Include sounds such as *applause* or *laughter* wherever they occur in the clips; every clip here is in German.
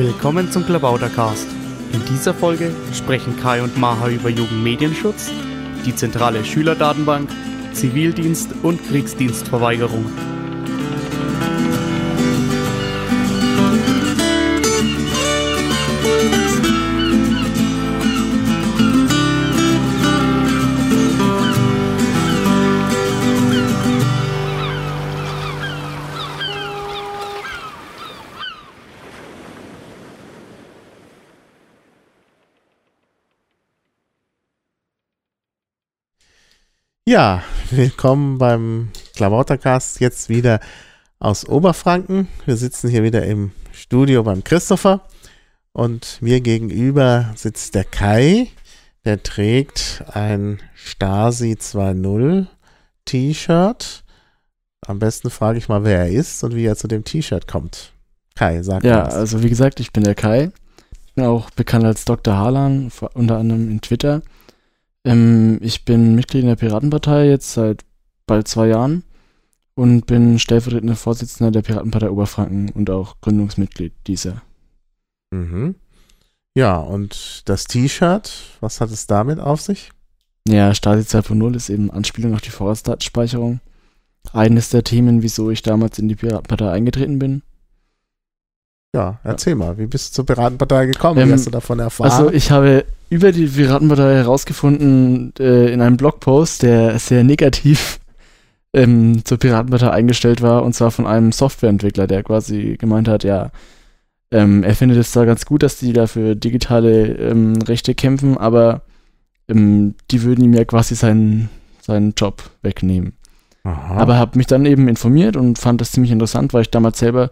Willkommen zum Klabautercast. In dieser Folge sprechen Kai und Maha über Jugendmedienschutz, die zentrale Schülerdatenbank, Zivildienst und Kriegsdienstverweigerung. Ja, willkommen beim Klamottercast jetzt wieder aus Oberfranken. Wir sitzen hier wieder im Studio beim Christopher und mir gegenüber sitzt der Kai. Der trägt ein Stasi 2.0 T-Shirt. Am besten frage ich mal, wer er ist und wie er zu dem T-Shirt kommt. Kai, sag Ja, was. also wie gesagt, ich bin der Kai. Ich bin auch bekannt als Dr. Harlan, unter anderem in Twitter. Ähm, ich bin Mitglied in der Piratenpartei jetzt seit bald zwei Jahren und bin stellvertretender Vorsitzender der Piratenpartei Oberfranken und auch Gründungsmitglied dieser. Mhm. Ja, und das T-Shirt, was hat es damit auf sich? Ja, Stasi 2.0 ist eben Anspielung auf die Vorratsdatenspeicherung. Eines der Themen, wieso ich damals in die Piratenpartei eingetreten bin. Ja, erzähl mal, wie bist du zur Piratenpartei gekommen? wie Ähm, hast du davon erfahren? Also ich habe über die Piratenpartei herausgefunden äh, in einem Blogpost, der sehr negativ ähm, zur Piratenpartei eingestellt war, und zwar von einem Softwareentwickler, der quasi gemeint hat, ja, ähm, er findet es da ganz gut, dass die da für digitale ähm, Rechte kämpfen, aber ähm, die würden ihm ja quasi seinen, seinen Job wegnehmen. Aha. Aber habe mich dann eben informiert und fand das ziemlich interessant, weil ich damals selber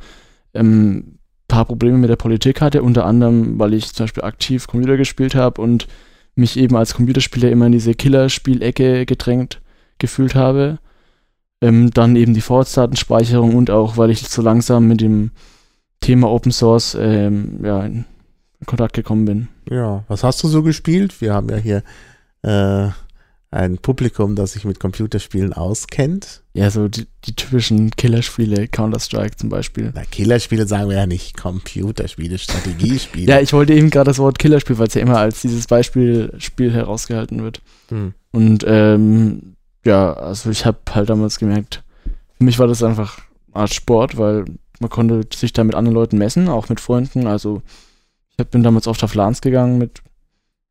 ähm, paar Probleme mit der Politik hatte, unter anderem, weil ich zum Beispiel aktiv Computer gespielt habe und mich eben als Computerspieler immer in diese Killerspielecke gedrängt gefühlt habe. Ähm, dann eben die Vorratsdatenspeicherung und auch, weil ich so langsam mit dem Thema Open Source ähm, ja, in Kontakt gekommen bin. Ja, was hast du so gespielt? Wir haben ja hier äh, ein Publikum, das sich mit Computerspielen auskennt. Ja, so die, die typischen Killerspiele, Counter-Strike zum Beispiel. Na, Killerspiele sagen wir ja nicht, Computerspiele, Strategiespiele. *laughs* Ja, ich wollte eben gerade das Wort Killerspiel, weil es ja immer als dieses Beispielspiel herausgehalten wird. hm. Und ähm, ja, also ich habe halt damals gemerkt, für mich war das einfach Art Sport, weil man konnte sich da mit anderen Leuten messen, auch mit Freunden. Also ich bin damals oft auf LANs gegangen, mit,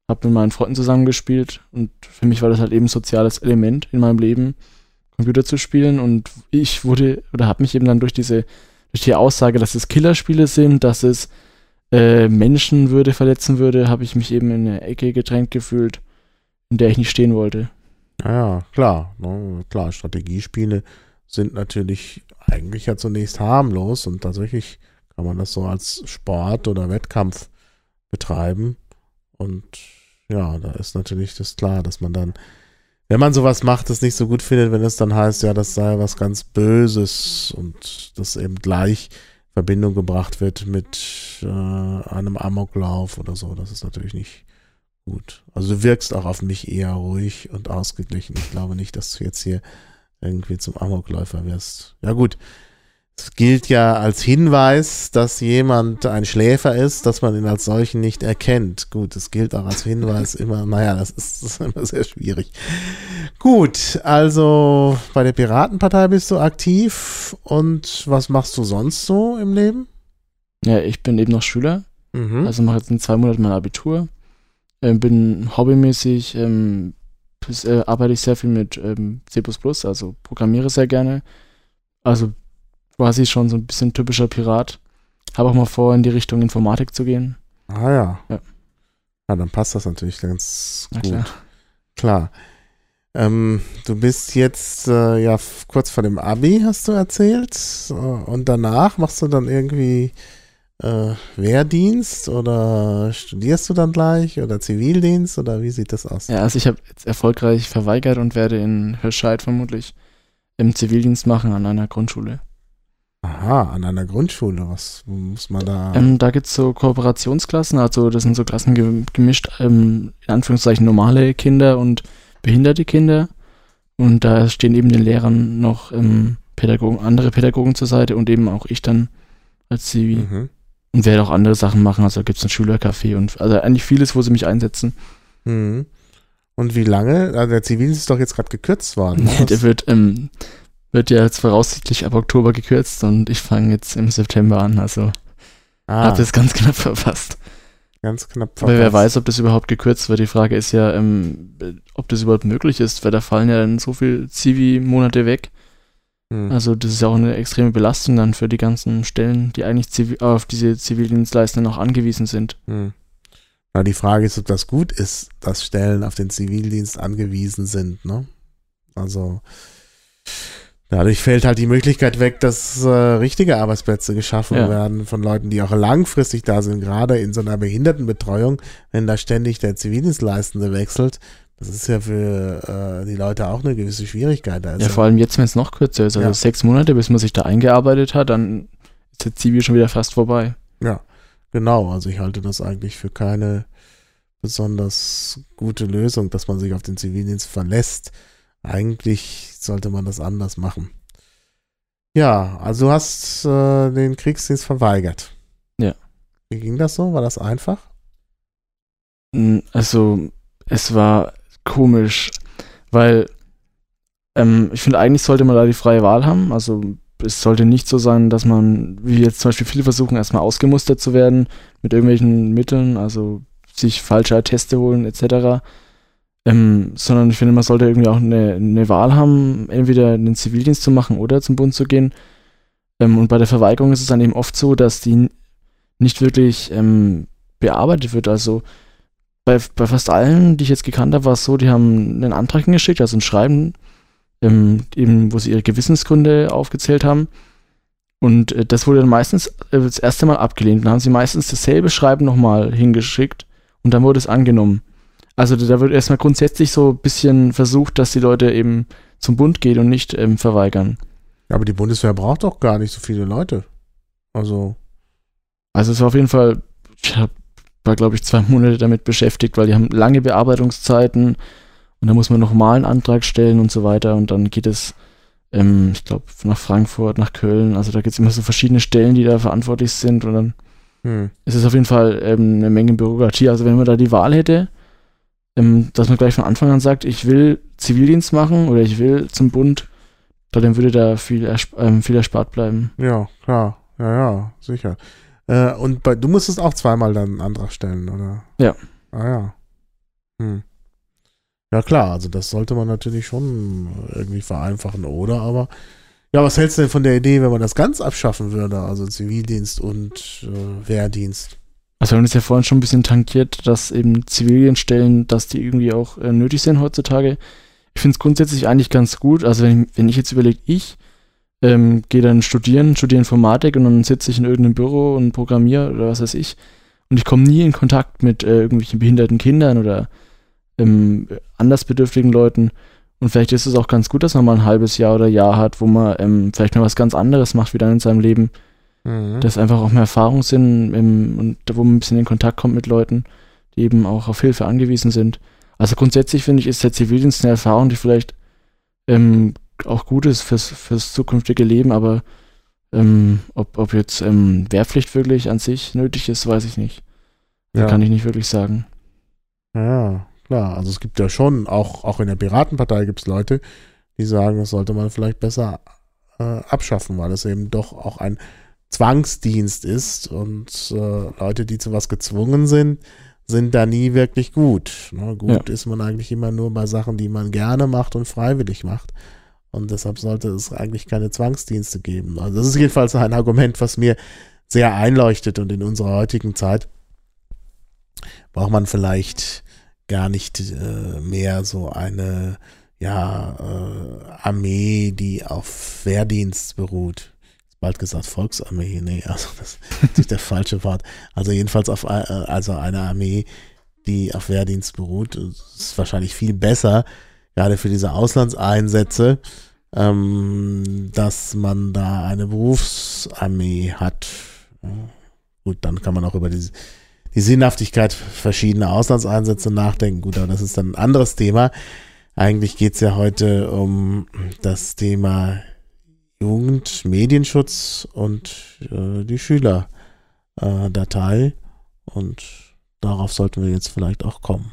habe mit meinen Freunden zusammengespielt und für mich war das halt eben ein soziales Element in meinem Leben, Computer zu spielen. Und ich wurde oder habe mich eben dann durch diese durch die Aussage, dass es Killerspiele sind, dass es äh, Menschenwürde verletzen würde, habe ich mich eben in eine Ecke gedrängt gefühlt, in der ich nicht stehen wollte. Ja, klar. Ne, klar, Strategiespiele sind natürlich eigentlich ja zunächst harmlos und tatsächlich kann man das so als Sport oder Wettkampf betreiben. Und ja, da ist natürlich das klar, dass man dann, wenn man sowas macht, das nicht so gut findet, wenn es dann heißt, ja, das sei was ganz Böses und das eben gleich in Verbindung gebracht wird mit äh, einem Amoklauf oder so. Das ist natürlich nicht gut. Also du wirkst auch auf mich eher ruhig und ausgeglichen. Ich glaube nicht, dass du jetzt hier irgendwie zum Amokläufer wirst. Ja gut, es gilt ja als Hinweis, dass jemand ein Schläfer ist, dass man ihn als solchen nicht erkennt. Gut, es gilt auch als Hinweis *laughs* immer, naja, das ist, das ist immer sehr schwierig. Gut, also bei der Piratenpartei bist du aktiv und was machst du sonst so im Leben? Ja, ich bin eben noch Schüler, Mhm. also mache jetzt in zwei Monaten mein Abitur. Ähm, bin hobbymäßig, ähm, bis, äh, arbeite ich sehr viel mit ähm, C++, also programmiere sehr gerne. Also quasi schon so ein bisschen typischer Pirat. Habe auch mal vor, in die Richtung Informatik zu gehen. Ah ja. Ja. Ja, dann passt das natürlich ganz Na gut. klar. Klar. Ähm, du bist jetzt äh, ja kurz vor dem Abi, hast du erzählt. Äh, Und danach machst du dann irgendwie äh, Wehrdienst oder studierst du dann gleich oder Zivildienst oder wie sieht das aus? Ja, also ich habe jetzt erfolgreich verweigert und werde in Hirscheid vermutlich im Zivildienst machen an einer Grundschule. Aha, an einer Grundschule. Was muss man da? Ähm, da gibt es so Kooperationsklassen, also das sind so Klassen ge gemischt, ähm, in Anführungszeichen normale Kinder und behinderte Kinder. Und da stehen eben den Lehrern noch ähm, Pädagogen, andere Pädagogen zur Seite und eben auch ich dann als Zivi. Mhm. und werde auch andere Sachen machen. Also gibt es ein Schülercafé und also eigentlich vieles, wo sie mich einsetzen. Mhm. Und wie lange? Also der Zivildienst ist doch jetzt gerade gekürzt worden. Nee, der wird, ähm, wird ja jetzt voraussichtlich ab Oktober gekürzt und ich fange jetzt im September an. Also ah, habe das ganz knapp *laughs* verpasst. ganz knapp Aber wer verpasst. weiß, ob das überhaupt gekürzt wird. Die Frage ist ja, ähm, ob das überhaupt möglich ist, weil da fallen ja dann so viele Zivi-Monate weg. Hm. Also das ist ja auch eine extreme Belastung dann für die ganzen Stellen, die eigentlich zivi auf diese Zivildienstleistenden auch angewiesen sind. Hm. Na, die Frage ist, ob das gut ist, dass Stellen auf den Zivildienst angewiesen sind. Ne? Also dadurch fällt halt die Möglichkeit weg, dass äh, richtige Arbeitsplätze geschaffen Ja. werden von Leuten, die auch langfristig da sind, gerade in so einer Behindertenbetreuung, wenn da ständig der Zivildienstleistende wechselt. Das ist ja für äh, die Leute auch eine gewisse Schwierigkeit. Ist Ja, vor allem jetzt, wenn es noch kürzer ist, also Ja. sechs Monate, bis man sich da eingearbeitet hat, dann ist der Zivi schon wieder fast vorbei. Ja, genau. Also ich halte das eigentlich für keine besonders gute Lösung, dass man sich auf den Zivildienst verlässt. Eigentlich sollte man das anders machen. Ja, also du hast äh, den Kriegsdienst verweigert. Ja. Wie ging das so? War das einfach? Mm, Also, es war komisch, weil ähm, ich finde, eigentlich sollte man da die freie Wahl haben. Also, es sollte nicht so sein, dass man, wie jetzt zum Beispiel viele versuchen, erstmal ausgemustert zu werden mit irgendwelchen Mitteln, also sich falsche Atteste holen, etc. Ähm, sondern ich finde, man sollte irgendwie auch eine, eine Wahl haben, entweder den Zivildienst zu machen oder zum Bund zu gehen. Ähm, und bei der Verweigerung ist es dann eben oft so, dass die nicht wirklich ähm, bearbeitet wird. Also bei, bei fast allen, die ich jetzt gekannt habe, war es so, die haben einen Antrag hingeschickt, also ein Schreiben, ähm, eben, wo sie ihre Gewissensgründe aufgezählt haben. Und äh, das wurde dann meistens äh, das erste Mal abgelehnt. Dann haben sie meistens dasselbe Schreiben nochmal hingeschickt und dann wurde es angenommen. Also da wird erstmal grundsätzlich so ein bisschen versucht, dass die Leute eben zum Bund gehen und nicht ähm, verweigern. Aber die Bundeswehr braucht doch gar nicht so viele Leute. Also, Also es war auf jeden Fall, ich hab, war glaube ich zwei *laughs* Monate damit beschäftigt, weil die haben lange Bearbeitungszeiten und da muss man nochmal einen Antrag stellen und so weiter und dann geht es, ähm, ich glaube, nach Frankfurt, nach Köln, also da gibt es immer so verschiedene Stellen, die da verantwortlich sind und dann hm, ist es auf jeden Fall ähm, eine Menge Bürokratie. Also wenn man da die Wahl hätte, ähm, dass man gleich von Anfang an sagt, ich will Zivildienst machen oder ich will zum Bund, dann würde da viel, ersp ähm, viel erspart bleiben. ja, klar. Ja, ja, sicher. Äh, und bei, du musstest auch zweimal dann einen Antrag stellen, oder? Ja. Ah ja. Hm. Ja klar, also das sollte man natürlich schon irgendwie vereinfachen, oder? Aber ja, was hältst du denn von der Idee, wenn man das ganz abschaffen würde? Also Zivildienst und äh, Wehrdienst. Also wir haben es ja vorhin schon ein bisschen tankiert, dass eben Zivildienststellen, dass die irgendwie auch äh, nötig sind heutzutage. Ich finde es grundsätzlich eigentlich ganz gut. Also wenn, ich- wenn ich jetzt überlege, ich ähm, gehe dann studieren, studiere Informatik und dann sitze ich in irgendeinem Büro und programmiere oder was weiß ich. Und ich komme nie in Kontakt mit äh, irgendwelchen behinderten Kindern oder ähm, andersbedürftigen Leuten. Und vielleicht ist es auch ganz gut, dass man mal ein halbes Jahr oder Jahr hat, wo man ähm, vielleicht mal was ganz anderes macht wieder in seinem Leben Mhm. dass einfach auch mehr Erfahrung sind im, und da, wo man ein bisschen in Kontakt kommt mit Leuten, die eben auch auf Hilfe angewiesen sind. Also grundsätzlich finde ich, ist der Zivildienst eine Erfahrung, die vielleicht ähm, auch gut ist fürs, fürs zukünftige Leben, aber ähm, ob, ob jetzt ähm, Wehrpflicht wirklich an sich nötig ist, weiß ich nicht. Da ja. kann ich nicht wirklich sagen. ja, klar. Also es gibt ja schon, auch, auch in der Piratenpartei gibt es Leute, die sagen, das sollte man vielleicht besser äh, abschaffen, weil es eben doch auch ein Zwangsdienst ist und äh, Leute, die zu was gezwungen sind, sind da nie wirklich gut. Ne? Gut ist man eigentlich immer nur bei Sachen, die man gerne macht und freiwillig macht. Und deshalb sollte es eigentlich keine Zwangsdienste geben. Also das ist jedenfalls ein Argument, was mir sehr einleuchtet und in unserer heutigen Zeit braucht man vielleicht gar nicht äh, mehr so eine ja, äh, Armee, die auf Wehrdienst beruht. Bald gesagt Volksarmee, nee, also das ist der falsche Wort. Also jedenfalls auf äh, also eine Armee, die auf Wehrdienst beruht. Ist wahrscheinlich viel besser, gerade für diese Auslandseinsätze, ähm, dass man da eine Berufsarmee hat. Gut, dann kann man auch über die, die Sinnhaftigkeit verschiedener Auslandseinsätze nachdenken. Gut, aber das ist dann ein anderes Thema. Eigentlich geht es ja heute um das Thema Jugend, Medienschutz und äh, die Schüler äh, und darauf sollten wir jetzt vielleicht auch kommen.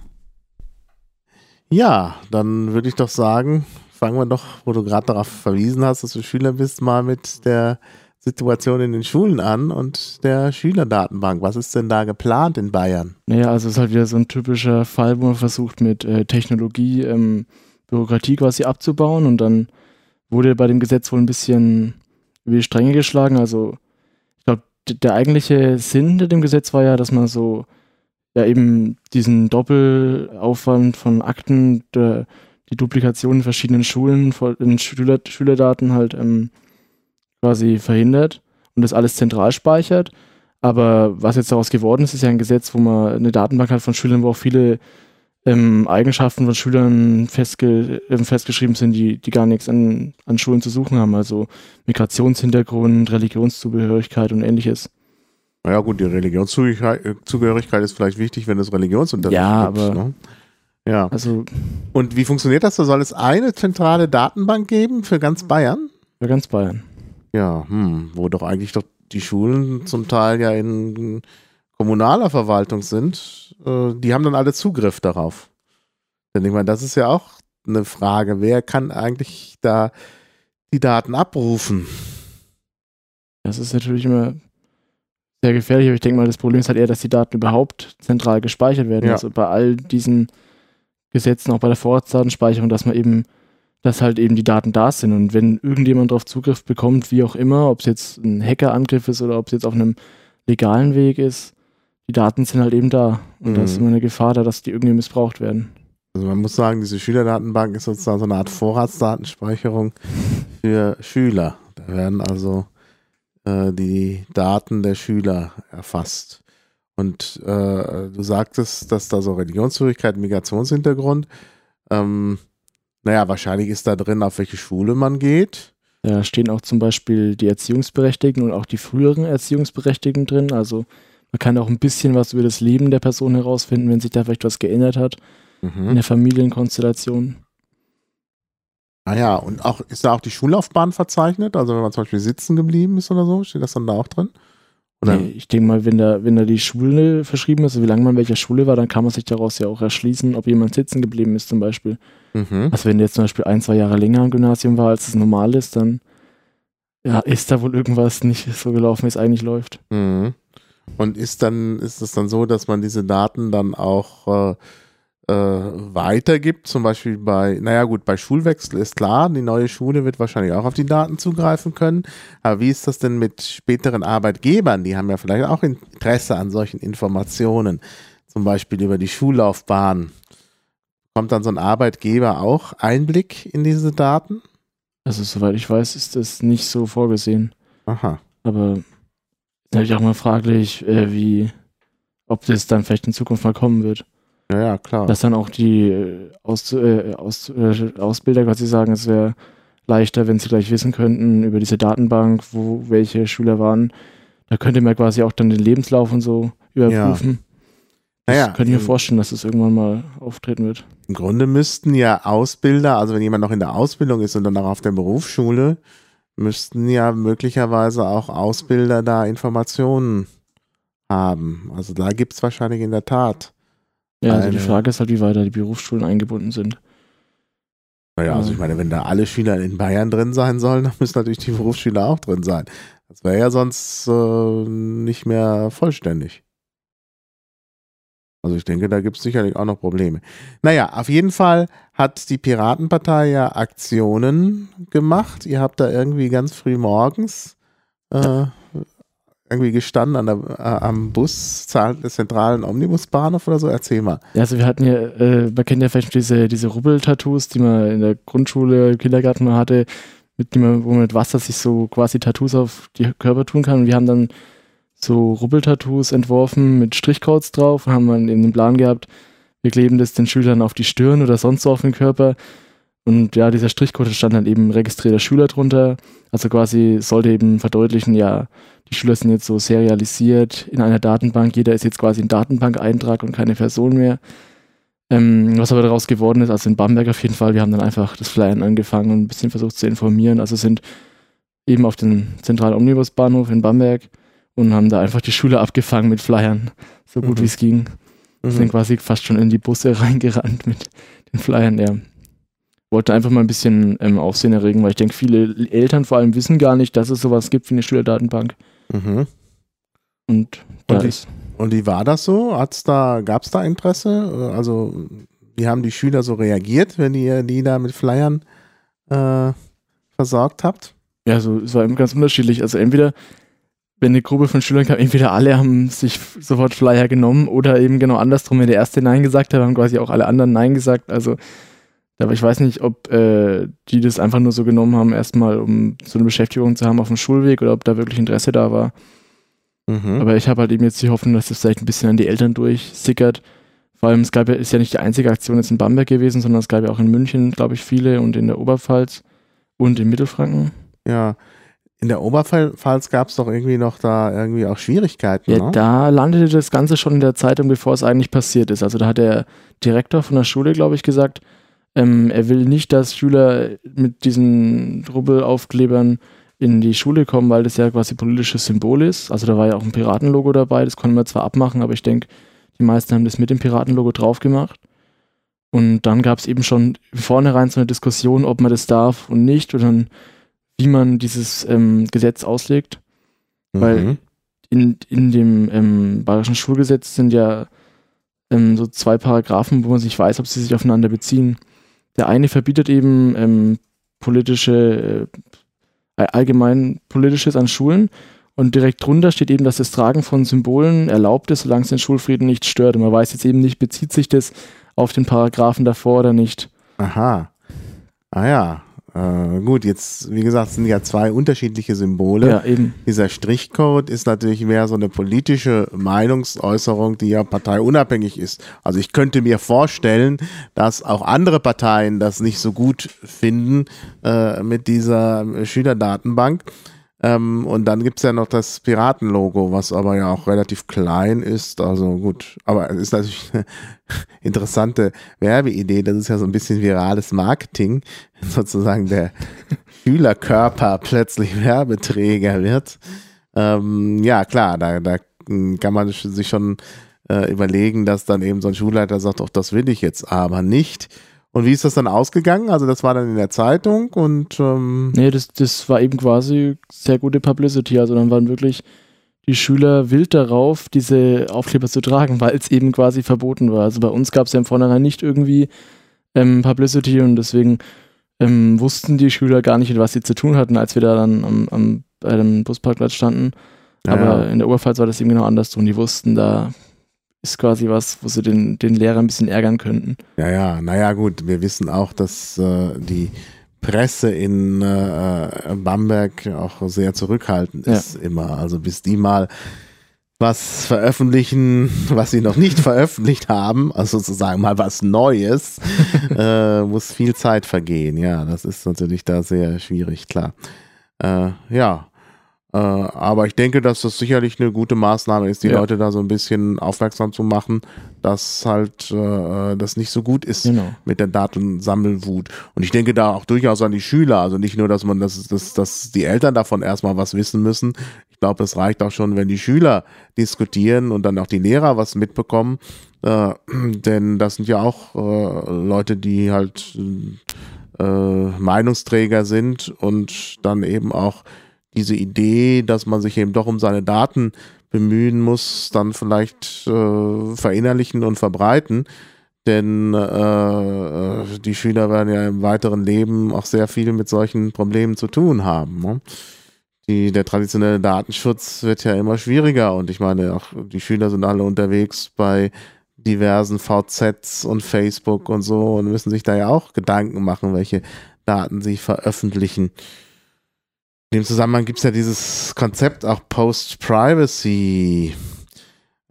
Ja, dann würde ich doch sagen, fangen wir doch, wo du gerade darauf verwiesen hast, dass du Schüler bist, mal mit der Situation in den Schulen an und der Schülerdatenbank. Was ist denn da geplant in Bayern? Naja, also es ist halt wieder so ein typischer Fall, wo man versucht mit äh, Technologie ähm, Bürokratie quasi abzubauen und dann wurde bei dem Gesetz wohl ein bisschen über die Stränge geschlagen. Also ich glaube, der eigentliche Sinn hinter dem Gesetz war ja, dass man so ja eben diesen Doppelaufwand von Akten, der, die Duplikation in verschiedenen Schulen, in Schüler, Schülerdaten halt ähm, quasi verhindert und das alles zentral speichert. Aber was jetzt daraus geworden ist, ist ja ein Gesetz, wo man eine Datenbank hat von Schülern, wo auch viele ähm, Eigenschaften von Schülern festge äh, festgeschrieben sind, die, die gar nichts an, an Schulen zu suchen haben. Also Migrationshintergrund, Religionszugehörigkeit und ähnliches. Naja gut, die Religionszugehörigkeit ist vielleicht wichtig, wenn es Religionsunterricht ja, gibt. Aber ne? Ja, also Und wie funktioniert das? Da soll es eine zentrale Datenbank geben für ganz Bayern? Für ganz Bayern. Ja, hm, wo doch eigentlich doch die Schulen zum Teil ja in kommunaler Verwaltung sind, äh, die haben dann alle Zugriff darauf. Denn ich meine, das ist ja auch eine Frage, wer kann eigentlich da die Daten abrufen? Das ist natürlich immer sehr gefährlich, aber ich denke mal, das Problem ist halt eher, dass die Daten überhaupt zentral gespeichert werden. Ja. Also bei all diesen Gesetzen, auch bei der Vorratsdatenspeicherung, dass man eben dass halt eben die Daten da sind. Und wenn irgendjemand darauf Zugriff bekommt, wie auch immer, ob es jetzt ein Hackerangriff ist oder ob es jetzt auf einem legalen Weg ist, die Daten sind halt eben da. Und mhm. da ist immer eine Gefahr da, dass die irgendwie missbraucht werden. Also man muss sagen, diese Schülerdatenbank ist sozusagen so eine Art Vorratsdatenspeicherung für Schüler. Da werden also äh, die Daten der Schüler erfasst. Und äh, du sagtest, dass da so Religionszugehörigkeit, Migrationshintergrund, ähm, naja, wahrscheinlich ist da drin, auf welche Schule man geht. Da stehen auch zum Beispiel die Erziehungsberechtigten und auch die früheren Erziehungsberechtigten drin. Also man kann auch ein bisschen was über das Leben der Person herausfinden, wenn sich da vielleicht was geändert hat mhm. in der Familienkonstellation. Ah ja, und auch ist da auch die Schullaufbahn verzeichnet? Also wenn man zum Beispiel sitzen geblieben ist oder so, steht das dann da auch drin? Nee, ich denke mal, wenn da, wenn da die Schule verschrieben ist, wie lange man in welcher Schule war, dann kann man sich daraus ja auch erschließen, ob jemand sitzen geblieben ist zum Beispiel. Mhm. Also wenn der jetzt zum Beispiel ein, zwei Jahre länger im Gymnasium war, als es normal ist, dann ja, ist da wohl irgendwas nicht so gelaufen, wie es eigentlich läuft. Mhm. Und ist dann, ist es dann so, dass man diese Daten dann auch äh, äh, weitergibt, zum Beispiel bei, naja gut, bei Schulwechsel ist klar, die neue Schule wird wahrscheinlich auch auf die Daten zugreifen können. Aber wie ist das denn mit späteren Arbeitgebern? Die haben ja vielleicht auch Interesse an solchen Informationen, zum Beispiel über die Schullaufbahn. Kommt dann so ein Arbeitgeber auch Einblick in diese Daten? Also soweit ich weiß, ist das nicht so vorgesehen. Aha. Aber ist natürlich auch mal fraglich, äh, wie, ob das dann vielleicht in Zukunft mal kommen wird. Ja, ja, klar. Dass dann auch die äh, Aus, äh, Aus, äh, Ausbilder quasi sagen, es wäre leichter, wenn sie gleich wissen könnten über diese Datenbank, wo welche Schüler waren. Da könnte man quasi auch dann den Lebenslauf und so überprüfen. Ja. Naja, das könnte ich mir vorstellen, dass das irgendwann mal auftreten wird. Im Grunde müssten ja Ausbilder, also wenn jemand noch in der Ausbildung ist und dann auch auf der Berufsschule, müssten ja möglicherweise auch Ausbilder da Informationen haben. Also da gibt es wahrscheinlich in der Tat ja, also die Frage ist halt, wie weit da die Berufsschulen eingebunden sind. Naja, also ich meine, wenn da alle Schüler in Bayern drin sein sollen, dann müssen natürlich die Berufsschüler auch drin sein. Das wäre ja sonst äh, nicht mehr vollständig. Also ich denke, da gibt es sicherlich auch noch Probleme. Naja, auf jeden Fall hat die Piratenpartei ja Aktionen gemacht. Ihr habt da irgendwie ganz früh morgens äh, irgendwie gestanden an der, äh, am Bus des zentralen Omnibusbahnhof oder so? Erzähl mal. Ja, also wir hatten ja, äh, man kennt ja vielleicht diese, diese Rubbel-Tattoos, die man in der Grundschule, im Kindergarten mal hatte, mit, die man, wo man mit Wasser sich so quasi Tattoos auf die Körper tun kann. Und wir haben dann so Rubbel-Tattoos entworfen mit Strichcodes drauf und haben dann in den Plan gehabt, wir kleben das den Schülern auf die Stirn oder sonst so auf den Körper. Und ja, dieser Strichcode stand dann eben registrierter Schüler drunter. Also quasi sollte eben verdeutlichen, ja, die Schüler sind jetzt so serialisiert in einer Datenbank. Jeder ist jetzt quasi ein Datenbankeintrag und keine Person mehr. Ähm, was aber daraus geworden ist, also in Bamberg auf jeden Fall, wir haben dann einfach das Flyern angefangen und ein bisschen versucht zu informieren. Also sind eben auf den zentralen Omnibusbahnhof in Bamberg und haben da einfach die Schüler abgefangen mit Flyern, so gut Mhm. wie es ging. Sind Mhm. quasi fast schon in die Busse *laughs* reingerannt mit den Flyern, ja. Wollte einfach mal ein bisschen ähm, Aufsehen erregen, weil ich denke, viele Eltern vor allem wissen gar nicht, dass es sowas gibt wie eine Schülerdatenbank. Mhm. Und da Und die- ist. Und wie war das so? Hat's da, gab es da Interesse? Also, wie haben die Schüler so reagiert, wenn ihr die da mit Flyern äh, versorgt habt? Ja, so, es war eben ganz unterschiedlich. Also entweder, wenn eine Gruppe von Schülern kam, entweder alle haben sich sofort Flyer genommen oder eben genau andersrum, wenn der erste Nein gesagt hat, haben quasi auch alle anderen Nein gesagt. Also, aber ich weiß nicht, ob äh, die das einfach nur so genommen haben, erstmal um so eine Beschäftigung zu haben auf dem Schulweg oder ob da wirklich Interesse da war. Mhm. Aber ich habe halt eben jetzt die Hoffnung, dass das vielleicht ein bisschen an die Eltern durchsickert. Vor allem, es gab ja, ist ja nicht die einzige Aktion jetzt in Bamberg gewesen, sondern es gab ja auch in München, glaube ich, viele und in der Oberpfalz und in Mittelfranken. ja. In der Oberpfalz gab es doch irgendwie noch da irgendwie auch Schwierigkeiten. Ja, ne? da landete das Ganze schon in der Zeitung, bevor es eigentlich passiert ist. Also da hat der Direktor von der Schule, glaube ich, gesagt, ähm, er will nicht, dass Schüler mit diesen Rubbelaufklebern in die Schule kommen, weil das ja quasi politisches Symbol ist. Also da war ja auch ein Piratenlogo dabei, das konnten wir zwar abmachen, aber ich denke, die meisten haben das mit dem Piratenlogo drauf gemacht. Und dann gab es eben schon vornherein so eine Diskussion, ob man das darf und nicht oder dann, wie man dieses ähm, Gesetz auslegt weil- Mhm. in, in dem ähm, bayerischen Schulgesetz sind ja ähm, so zwei Paragraphen, wo man sich weiß, ob sie sich aufeinander beziehen. Der eine verbietet eben ähm, politische, äh, allgemein politisches an Schulen und direkt drunter steht eben, dass das Tragen von Symbolen erlaubt ist, solange es den Schulfrieden nicht stört. Und man weiß jetzt eben nicht, bezieht sich das auf den Paragraphen davor oder nicht. Aha. Ah ja. Äh, gut, jetzt, wie gesagt, es sind ja zwei unterschiedliche Symbole. Ja, eben. Dieser Strichcode ist natürlich mehr so eine politische Meinungsäußerung, die ja parteiunabhängig ist. Also ich könnte mir vorstellen, dass auch andere Parteien das nicht so gut finden äh, mit dieser Schülerdatenbank. Ähm, und dann gibt's ja noch das Piratenlogo, was aber ja auch relativ klein ist. Also gut, aber es ist natürlich *laughs* eine interessante Werbeidee. Das ist ja so ein bisschen virales Marketing, *laughs* sozusagen der Schülerkörper plötzlich Werbeträger wird. Ähm, ja, klar, da, da kann man sich schon äh, überlegen, dass dann eben so ein Schulleiter sagt, doch, das will ich jetzt aber nicht. Und wie ist das dann ausgegangen? Also das war dann in der Zeitung und ähm, Nee, das, das war eben quasi sehr gute Publicity. Also dann waren wirklich die Schüler wild darauf, diese Aufkleber zu tragen, *laughs* weil es eben quasi verboten war. Also bei uns gab es ja im Vornherein nicht irgendwie ähm, Publicity und deswegen ähm, wussten die Schüler gar nicht, was sie zu tun hatten, als wir da dann am, am, bei dem Busparkplatz standen. Ja, Aber in der Oberpfalz war das eben genau anders und die wussten, da ist quasi was, wo sie den, den Lehrer ein bisschen ärgern könnten. Ja, ja, naja, gut, wir wissen auch, dass äh, die Presse in äh, Bamberg auch sehr zurückhaltend Ja. ist, immer. Also bis die mal was veröffentlichen, *laughs* was sie noch nicht veröffentlicht haben, also sozusagen mal was Neues, *laughs* äh, muss viel Zeit vergehen. Ja, das ist natürlich da sehr schwierig, klar. Äh, ja. Äh, aber ich denke, dass das sicherlich eine gute Maßnahme ist, die Ja. Leute da so ein bisschen aufmerksam zu machen, dass halt äh, das nicht so gut ist Genau. mit der Datensammelwut. Und ich denke da auch durchaus an die Schüler. Also nicht nur, dass man, dass, dass, dass die Eltern davon erstmal was wissen müssen. Ich glaube, es reicht auch schon, wenn die Schüler diskutieren und dann auch die Lehrer was mitbekommen. Äh, *clears throat* denn das sind ja auch äh, Leute, die halt äh, Meinungsträger sind und dann eben auch diese Idee, dass man sich eben doch um seine Daten bemühen muss, dann vielleicht äh, verinnerlichen und verbreiten. Denn äh, äh, die Schüler werden ja im weiteren Leben auch sehr viel mit solchen Problemen zu tun haben. Ne? Die, der traditionelle Datenschutz wird ja immer schwieriger und ich meine, auch die Schüler sind alle unterwegs bei diversen VZs und Facebook und so und müssen sich da ja auch Gedanken machen, welche Daten sie veröffentlichen. In dem Zusammenhang gibt es ja dieses Konzept auch Post-Privacy.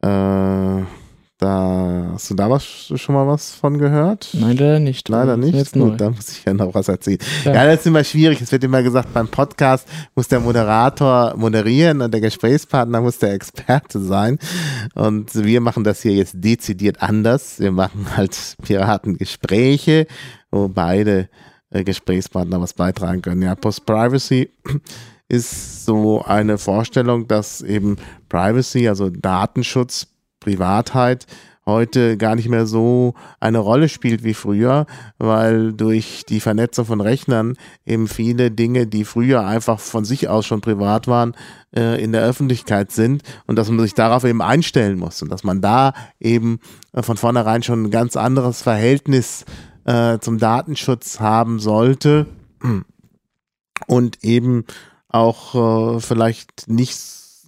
Äh, da hast du da was, schon mal was von gehört? Nein, leider nicht. Leider nicht. Jetzt neu. Gut, da muss ich ja noch was erzählen. Ja. Ja. das ist immer schwierig. Es wird immer gesagt, beim Podcast muss der Moderator moderieren und der Gesprächspartner muss der Experte sein. Und wir machen das hier jetzt dezidiert anders. Wir machen halt Piratengespräche, wo beide äh, Gesprächspartner was beitragen können. Ja, Post-Privacy *clears throat* ist so eine Vorstellung, dass eben Privacy, also Datenschutz, Privatheit heute gar nicht mehr so eine Rolle spielt wie früher, weil durch die Vernetzung von Rechnern eben viele Dinge, die früher einfach von sich aus schon privat waren, äh, in der Öffentlichkeit sind und dass man sich darauf eben einstellen muss und dass man da eben äh, von vornherein schon ein ganz anderes Verhältnis äh, zum Datenschutz haben sollte und eben auch äh, vielleicht nicht,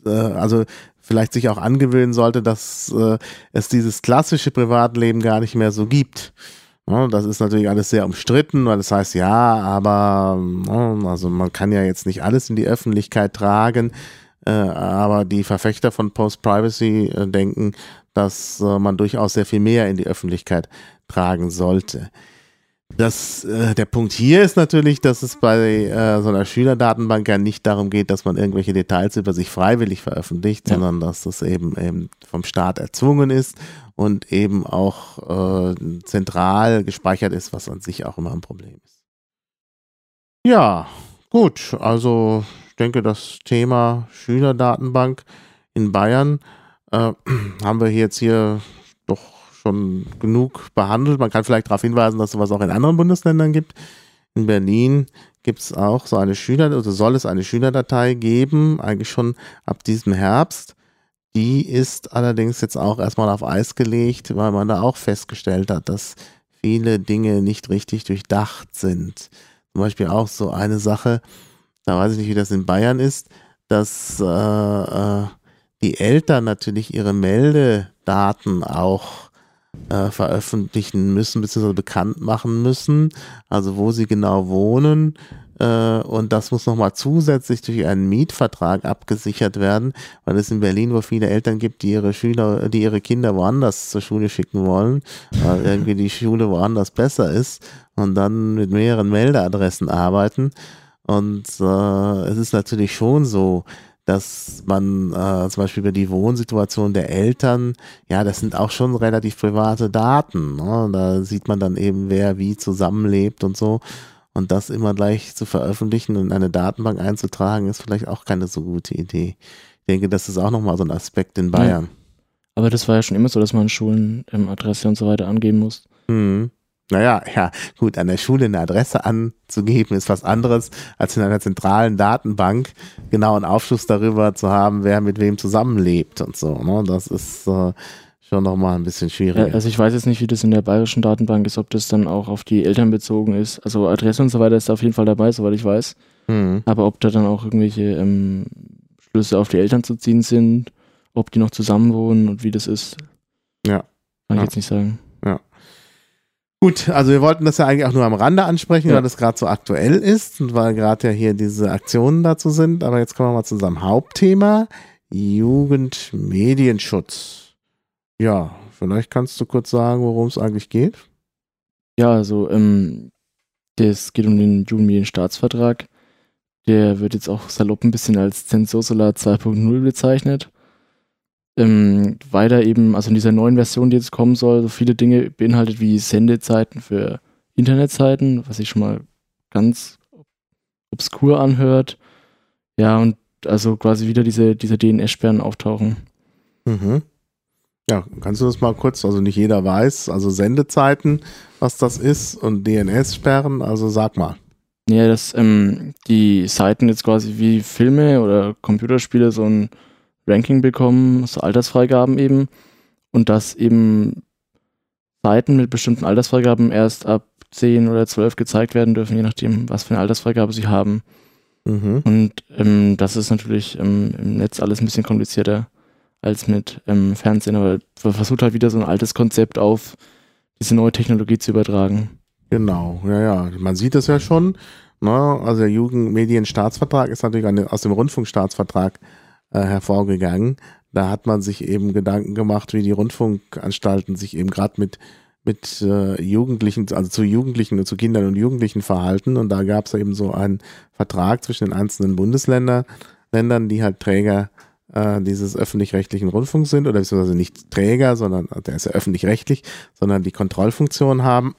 äh, also vielleicht sich auch angewöhnen sollte, dass äh, es dieses klassische Privatleben gar nicht mehr so gibt. Ja, das ist natürlich alles sehr umstritten, weil das heißt, ja, aber ja, also man kann ja jetzt nicht alles in die Öffentlichkeit tragen, äh, aber die Verfechter von Post-Privacy äh, denken, dass äh, man durchaus sehr viel mehr in die Öffentlichkeit tragen sollte. Das, äh, der Punkt hier ist natürlich, dass es bei äh, so einer Schülerdatenbank ja nicht darum geht, dass man irgendwelche Details über sich freiwillig veröffentlicht, ja. sondern dass das eben, eben vom Staat erzwungen ist und eben auch äh, zentral gespeichert ist, was an sich auch immer ein Problem ist. Ja, gut, also ich denke, das Thema Schülerdatenbank in Bayern äh, *clears throat* haben wir jetzt hier schon genug behandelt. Man kann vielleicht darauf hinweisen, dass sowas auch in anderen Bundesländern gibt. In Berlin gibt es auch so eine Schüler, oder soll es eine Schülerdatei geben, eigentlich schon ab diesem Herbst. Die ist allerdings jetzt auch erstmal auf Eis gelegt, weil man da auch festgestellt hat, dass viele Dinge nicht richtig durchdacht sind. Zum Beispiel auch so eine Sache, da weiß ich nicht, wie das in Bayern ist, dass äh, äh, die Eltern natürlich ihre Meldedaten auch äh, veröffentlichen müssen, beziehungsweise bekannt machen müssen, also wo sie genau wohnen. Äh, und das muss nochmal zusätzlich durch einen Mietvertrag abgesichert werden, weil es in Berlin, wo viele Eltern gibt, die ihre Schüler, die ihre Kinder woanders zur Schule schicken wollen, weil *laughs* irgendwie die Schule woanders besser ist und dann mit mehreren Meldeadressen arbeiten. Und äh, es ist natürlich schon so, dass man äh, zum Beispiel über die Wohnsituation der Eltern, ja, das sind auch schon relativ private Daten. Ne? Da sieht man dann eben, wer wie zusammenlebt und so. Und das immer gleich zu veröffentlichen und in eine Datenbank einzutragen, ist vielleicht auch keine so gute Idee. Ich denke, das ist auch nochmal so ein Aspekt in Bayern. Ja. Aber das war ja schon immer so, dass man Schulen ähm, Adresse und so weiter angeben muss. Mhm. Naja, ja, gut, an der Schule eine Adresse anzugeben, ist was anderes, als in einer zentralen Datenbank genau einen Aufschluss darüber zu haben, wer mit wem zusammenlebt und so. Ne? Das ist äh, schon nochmal ein bisschen schwierig. Ja, also ich weiß jetzt nicht, wie das in der bayerischen Datenbank ist, ob das dann auch auf die Eltern bezogen ist. Also Adresse und so weiter ist auf jeden Fall dabei, soweit ich weiß. Mhm. Aber ob da dann auch irgendwelche ähm, Schlüsse auf die Eltern zu ziehen sind, ob die noch zusammen wohnen und wie das ist, ja. kann ich ja. jetzt nicht sagen. Gut, also wir wollten das ja eigentlich auch nur am Rande ansprechen, ja. weil das gerade so aktuell ist und weil gerade ja hier diese Aktionen dazu sind. Aber jetzt kommen wir mal zu unserem Hauptthema: Jugendmedienschutz. Ja, vielleicht kannst du kurz sagen, worum es eigentlich geht. Ja, also ähm, es geht um den Jugendmedienstaatsvertrag. Der wird jetzt auch salopp ein bisschen als Zensursolar 2.0 bezeichnet ähm, weiter eben, also in dieser neuen Version, die jetzt kommen soll, so viele Dinge beinhaltet wie Sendezeiten für Internetseiten, was sich schon mal ganz obskur anhört. Ja, und also quasi wieder diese, diese DNS-Sperren auftauchen. Mhm. Ja, kannst du das mal kurz, also nicht jeder weiß, also Sendezeiten, was das ist und DNS-Sperren, also sag mal. Ja, dass ähm, die Seiten jetzt quasi wie Filme oder Computerspiele so ein Ranking bekommen, so Altersfreigaben eben. Und dass eben Seiten mit bestimmten Altersfreigaben erst ab 10 oder 12 gezeigt werden dürfen, je nachdem, was für eine Altersfreigabe sie haben. Mhm. Und ähm, das ist natürlich ähm, im Netz alles ein bisschen komplizierter als mit ähm, Fernsehen, aber man versucht halt wieder so ein altes Konzept auf diese neue Technologie zu übertragen. Genau, ja, ja. Man sieht das ja schon. Ne? Also der Jugendmedienstaatsvertrag ist natürlich eine, aus dem Rundfunkstaatsvertrag äh, hervorgegangen. Da hat man sich eben Gedanken gemacht, wie die Rundfunkanstalten sich eben gerade mit mit äh, Jugendlichen, also zu Jugendlichen und zu Kindern und Jugendlichen verhalten. Und da gab es eben so einen Vertrag zwischen den einzelnen Bundesländern, Ländern, die halt Träger äh, dieses öffentlich-rechtlichen Rundfunks sind, oder beziehungsweise nicht Träger, sondern der ist ja öffentlich-rechtlich, sondern die Kontrollfunktion haben.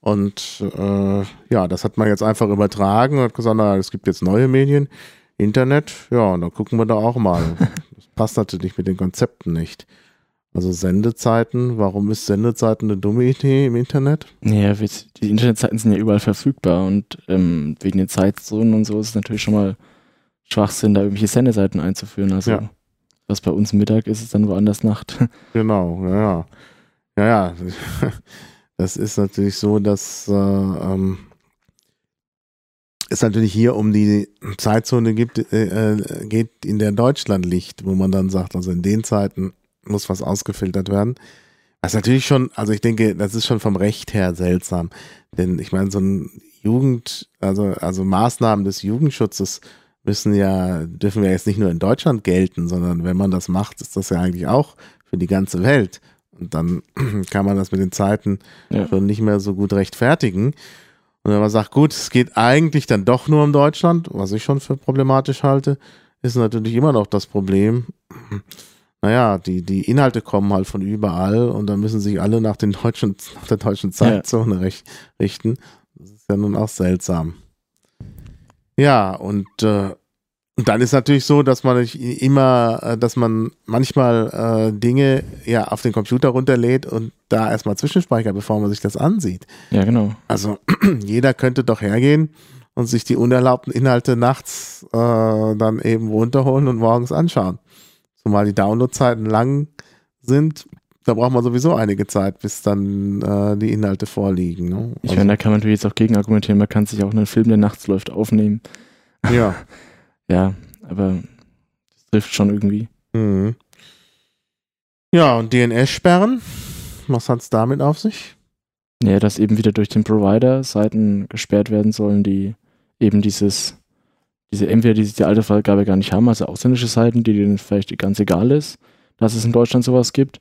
Und äh, ja, das hat man jetzt einfach übertragen und gesagt, na, es gibt jetzt neue Medien, Internet, ja, da gucken wir da auch mal. *laughs* Das passt natürlich mit den Konzepten nicht. Also Sendezeiten, warum ist Sendezeiten eine dumme Idee im Internet? Ja, die Internetzeiten sind ja überall verfügbar und ähm, wegen den Zeitzonen und so ist es natürlich schon mal Schwachsinn, da irgendwelche Sendeseiten einzuführen. Also ja. was bei uns Mittag ist, ist dann woanders Nacht. *laughs* Genau, ja, ja. Ja, ja. *laughs* Das ist natürlich so, dass äh, ähm, es natürlich hier um die Zeitzone gibt, äh, äh, geht, in der Deutschland liegt, wo man dann sagt, also in den Zeiten muss was ausgefiltert werden. Ist natürlich schon, also ich denke, das ist schon vom Recht her seltsam. Denn ich meine, so ein Jugend, also, also Maßnahmen des Jugendschutzes müssen ja, dürfen ja jetzt nicht nur in Deutschland gelten, sondern wenn man das macht, ist das ja eigentlich auch für die ganze Welt. Und dann *clears throat* kann man das mit den Zeiten ja. schon nicht mehr so gut rechtfertigen. Und wenn man sagt, gut, es geht eigentlich dann doch nur um Deutschland, was ich schon für problematisch halte, ist natürlich immer noch das Problem, *clears throat* naja, die, die Inhalte kommen halt von überall und dann müssen sich alle nach, den deutschen, *laughs* nach der deutschen Zeitzone ja. richten. Das ist ja nun auch seltsam. Ja, und, äh, und dann ist natürlich so, dass man immer, äh, dass man manchmal äh, Dinge ja auf den Computer runterlädt und da erstmal zwischenspeichert, bevor man sich das ansieht. Ja, genau. Also *clears throat* jeder könnte doch hergehen und sich die unerlaubten Inhalte nachts äh, dann eben runterholen und morgens anschauen. Zumal die Downloadzeiten lang sind, da braucht man sowieso einige Zeit, bis dann äh, die Inhalte vorliegen. Ne? Ich also, meine, da kann man natürlich jetzt auch gegen argumentieren, man kann sich auch einen Film, der nachts läuft, aufnehmen. Ja. *laughs* ja, aber das trifft schon irgendwie. Mhm. Ja, und DNS-Sperren, was hat es damit auf sich? Ja, dass eben wieder durch den Provider Seiten gesperrt werden sollen, die eben dieses diese entweder diese die alte Freigabe gar nicht haben, also ausländische Seiten, die denen vielleicht ganz egal ist, dass es in Deutschland sowas gibt,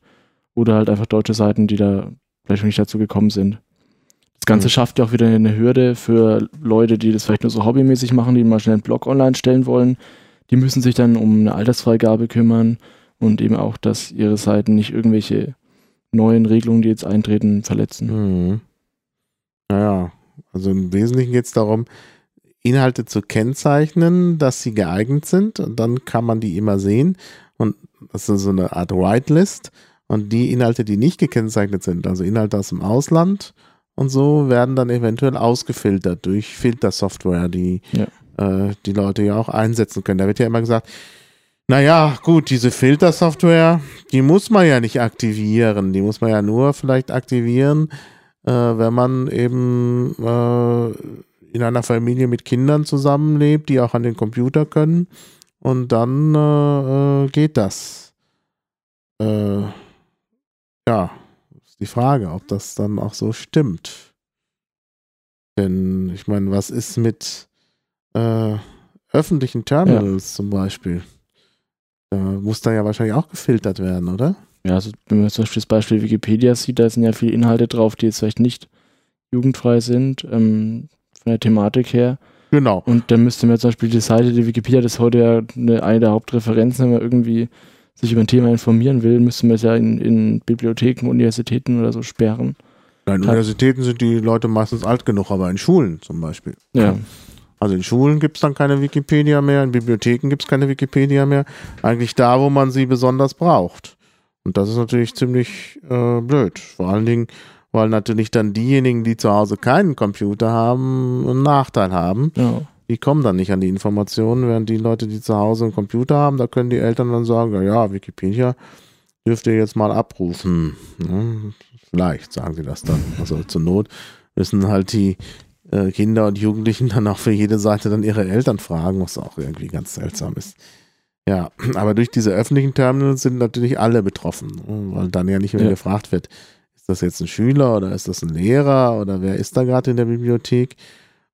oder halt einfach deutsche Seiten, die da vielleicht noch nicht dazu gekommen sind. Das Ganze mhm. schafft ja auch wieder eine Hürde für Leute, die das vielleicht nur so hobbymäßig machen, die mal schnell einen Blog online stellen wollen. Die müssen sich dann um eine Altersfreigabe kümmern und eben auch, dass ihre Seiten nicht irgendwelche neuen Regelungen, die jetzt eintreten, verletzen. Mhm. Naja, also im Wesentlichen geht es darum, Inhalte zu kennzeichnen, dass sie geeignet sind und dann kann man die immer sehen und das ist so eine Art Whitelist und die Inhalte, die nicht gekennzeichnet sind, also Inhalte aus dem Ausland und so, werden dann eventuell ausgefiltert durch Filtersoftware, die ja. äh, die Leute ja auch einsetzen können. Da wird ja immer gesagt, naja, gut, diese Filtersoftware, die muss man ja nicht aktivieren, die muss man ja nur vielleicht aktivieren, äh, wenn man eben äh, in einer Familie mit Kindern zusammenlebt, die auch an den Computer können. Und dann äh, äh, geht das. Äh, ja, ist die Frage, ob das dann auch so stimmt. Denn ich meine, was ist mit äh, öffentlichen Terminals ja. zum Beispiel? Da muss da ja wahrscheinlich auch gefiltert werden, oder? Ja, also wenn man zum Beispiel das Beispiel Wikipedia sieht, da sind ja viele Inhalte drauf, die jetzt vielleicht nicht jugendfrei sind. Ähm, von der Thematik her. Genau. Und dann müsste man zum Beispiel die Seite der Wikipedia, das ist heute ja eine, eine der Hauptreferenzen, wenn man irgendwie sich über ein Thema informieren will, müsste man es ja in, in Bibliotheken, Universitäten oder so sperren. Hat, Universitäten sind die Leute meistens alt genug, aber in Schulen zum Beispiel. Ja. Also in Schulen gibt es dann keine Wikipedia mehr, in Bibliotheken gibt es keine Wikipedia mehr. Eigentlich da, wo man sie besonders braucht. Und das ist natürlich ziemlich äh, blöd. Vor allen Dingen, weil natürlich dann diejenigen, die zu Hause keinen Computer haben, einen Nachteil haben. Ja. Die kommen dann nicht an die Informationen, während die Leute, die zu Hause einen Computer haben, da können die Eltern dann sagen, ja, ja Wikipedia dürft ihr jetzt mal abrufen. Ja, vielleicht sagen sie das dann. Also zur Not müssen halt die äh, Kinder und Jugendlichen dann auch für jede Seite dann ihre Eltern fragen, was auch irgendwie ganz seltsam ist. Ja, aber durch diese öffentlichen Terminals sind natürlich alle betroffen, weil dann ja nicht mehr ja. gefragt wird, ist das jetzt ein Schüler oder ist das ein Lehrer oder wer ist da gerade in der Bibliothek?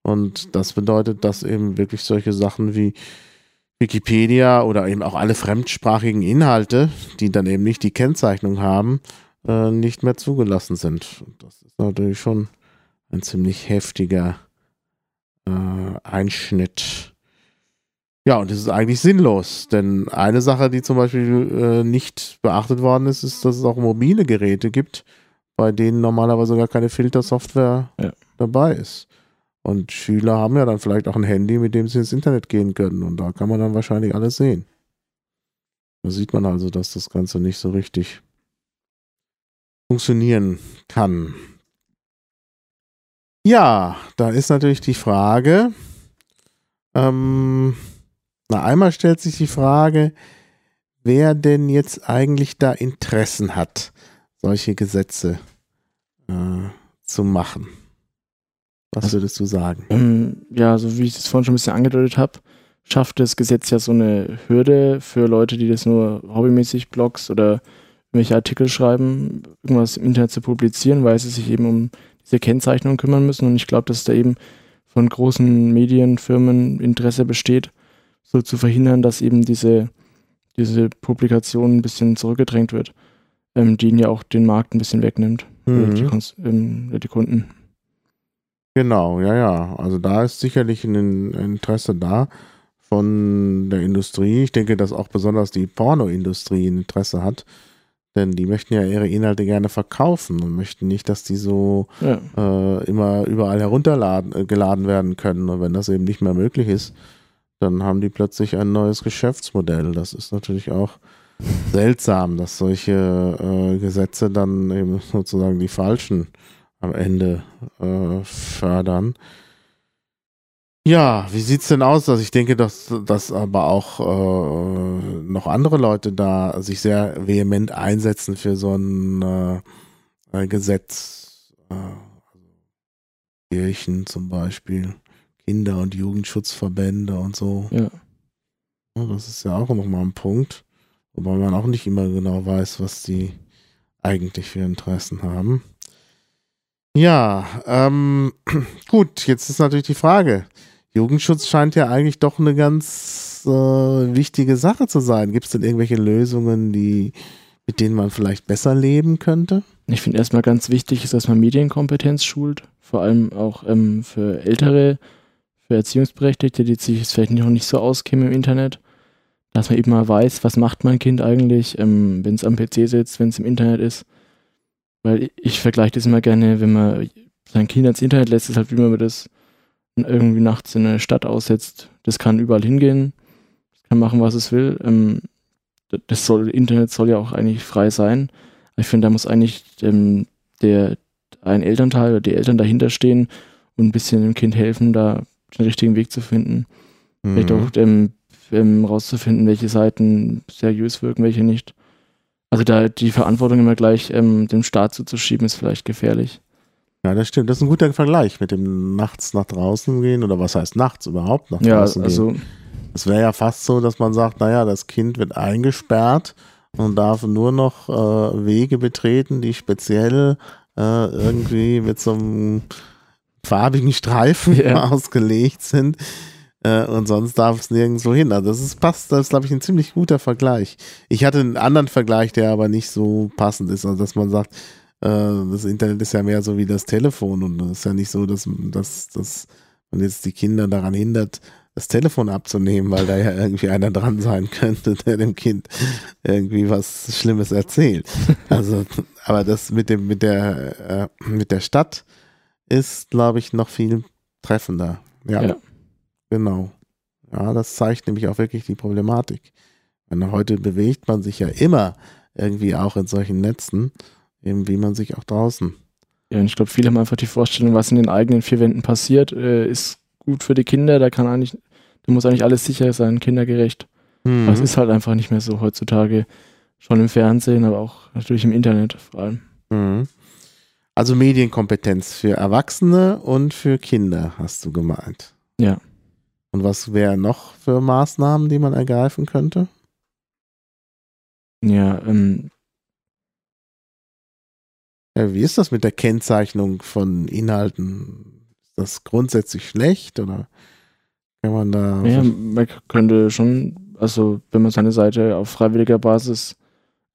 Und das bedeutet, dass eben wirklich solche Sachen wie Wikipedia oder eben auch alle fremdsprachigen Inhalte, die dann eben nicht die Kennzeichnung haben, äh, nicht mehr zugelassen sind. Und das ist natürlich schon ein ziemlich heftiger äh, Einschnitt. Ja, und das ist eigentlich sinnlos, denn eine Sache, die zum Beispiel äh, nicht beachtet worden ist, ist, dass es auch mobile Geräte gibt, bei denen normalerweise gar keine Filtersoftware ja. dabei ist. Und Schüler haben ja dann vielleicht auch ein Handy, mit dem sie ins Internet gehen können. Und da kann man dann wahrscheinlich alles sehen. Da sieht man also, dass das Ganze nicht so richtig funktionieren kann. Ja, da ist natürlich die Frage, ähm, na einmal stellt sich die Frage, wer denn jetzt eigentlich da Interessen hat, solche Gesetze äh, zu machen. Was würdest du sagen? Ähm, ja, so wie ich es vorhin schon ein bisschen angedeutet habe, schafft das Gesetz ja so eine Hürde für Leute, die das nur hobbymäßig Blogs oder irgendwelche Artikel schreiben, irgendwas im Internet zu publizieren, weil sie sich eben um diese Kennzeichnung kümmern müssen. Und ich glaube, dass da eben von großen Medienfirmen Interesse besteht, so zu verhindern, dass eben diese, diese Publikation ein bisschen zurückgedrängt wird, ähm, die ihnen ja auch den Markt ein bisschen wegnimmt, Mhm. die, ähm, die Kunden. Genau, ja, ja. Also da ist sicherlich ein Interesse da von der Industrie. Ich denke, dass auch besonders die Pornoindustrie ein Interesse hat, denn die möchten ja ihre Inhalte gerne verkaufen und möchten nicht, dass die so Ja. äh, immer überall herunterladen äh, geladen werden können. Und wenn das eben nicht mehr möglich ist, dann haben die plötzlich ein neues Geschäftsmodell. Das ist natürlich auch seltsam, dass solche äh, Gesetze dann eben sozusagen die falschen am Ende äh, fördern. Ja, wie sieht's denn aus? Also ich denke, dass, dass aber auch äh, noch andere Leute da sich sehr vehement einsetzen für so ein äh, äh, Gesetz. Äh, Kirchen zum Beispiel, Kinder- und Jugendschutzverbände und so. Ja. Ja, das ist ja auch nochmal ein Punkt, wobei man auch nicht immer genau weiß, was die eigentlich für Interessen haben. Ja, ähm, *clears throat* gut, jetzt ist natürlich die Frage. Jugendschutz scheint ja eigentlich doch eine ganz äh, wichtige Sache zu sein. Gibt es denn irgendwelche Lösungen, die, mit denen man vielleicht besser leben könnte? Ich finde erstmal ganz wichtig ist, dass man Medienkompetenz schult, vor allem auch ähm, für Ältere, für Erziehungsberechtigte, die sich vielleicht noch nicht so auskennen im Internet, dass man eben mal weiß, was macht mein Kind eigentlich, ähm, wenn es am PC sitzt, wenn es im Internet ist. Weil ich, ich vergleiche das immer gerne, wenn man sein Kind ins Internet lässt, ist halt wie man das irgendwie nachts in eine Stadt aussetzt. Das kann überall hingehen, das kann machen, was es will. Ähm, das soll, Internet soll ja auch eigentlich frei sein. Ich finde, da muss eigentlich ähm, der ein Elternteil oder die Eltern dahinter stehen und ein bisschen dem Kind helfen, da den richtigen Weg zu finden. Vielleicht Mhm. auch ähm, ähm, rauszufinden, welche Seiten seriös wirken, welche nicht. Also da die Verantwortung immer gleich ähm, dem Staat zuzuschieben, ist vielleicht gefährlich. Ja, das stimmt. Das ist ein guter Vergleich mit dem nachts nach draußen gehen oder was heißt nachts überhaupt nach Ja, draußen gehen. also Es wäre ja fast so, dass man sagt, naja, das Kind wird eingesperrt und darf nur noch äh, Wege betreten, die speziell äh, irgendwie mit so einem farbigen Streifen *laughs* Ja. ausgelegt sind. Äh, und sonst darf es nirgendwo hin. Also das ist passt, das ist, glaube ich, ein ziemlich guter Vergleich. Ich hatte einen anderen Vergleich, der aber nicht so passend ist. Also dass man sagt, das Internet ist ja mehr so wie das Telefon und es ist ja nicht so, dass, dass, dass man jetzt die Kinder daran hindert, das Telefon abzunehmen, weil da ja *laughs* irgendwie einer dran sein könnte, der dem Kind irgendwie was Schlimmes erzählt. Also, aber das mit dem, mit der, äh, mit der Stadt ist, glaube ich, noch viel treffender. Ja, Ja. genau. Ja, das zeigt nämlich auch wirklich die Problematik. Denn heute bewegt man sich ja immer irgendwie auch in solchen Netzen, eben wie man sich auch draußen. Ja, und ich glaube, viele haben einfach die Vorstellung, was in den eigenen vier Wänden passiert, äh, ist gut für die Kinder. Da kann eigentlich, da muss eigentlich alles sicher sein, kindergerecht. Mhm. Aber es ist halt einfach nicht mehr so heutzutage. Schon im Fernsehen, aber auch natürlich im Internet vor allem. Mhm. Also Medienkompetenz für Erwachsene und für Kinder, hast du gemeint. Ja. Und was wäre noch für Maßnahmen, die man ergreifen könnte? Ja, ähm, wie ist das mit der Kennzeichnung von Inhalten? Ist das grundsätzlich schlecht oder kann man da. ja, man könnte schon, also wenn man seine Seite auf freiwilliger Basis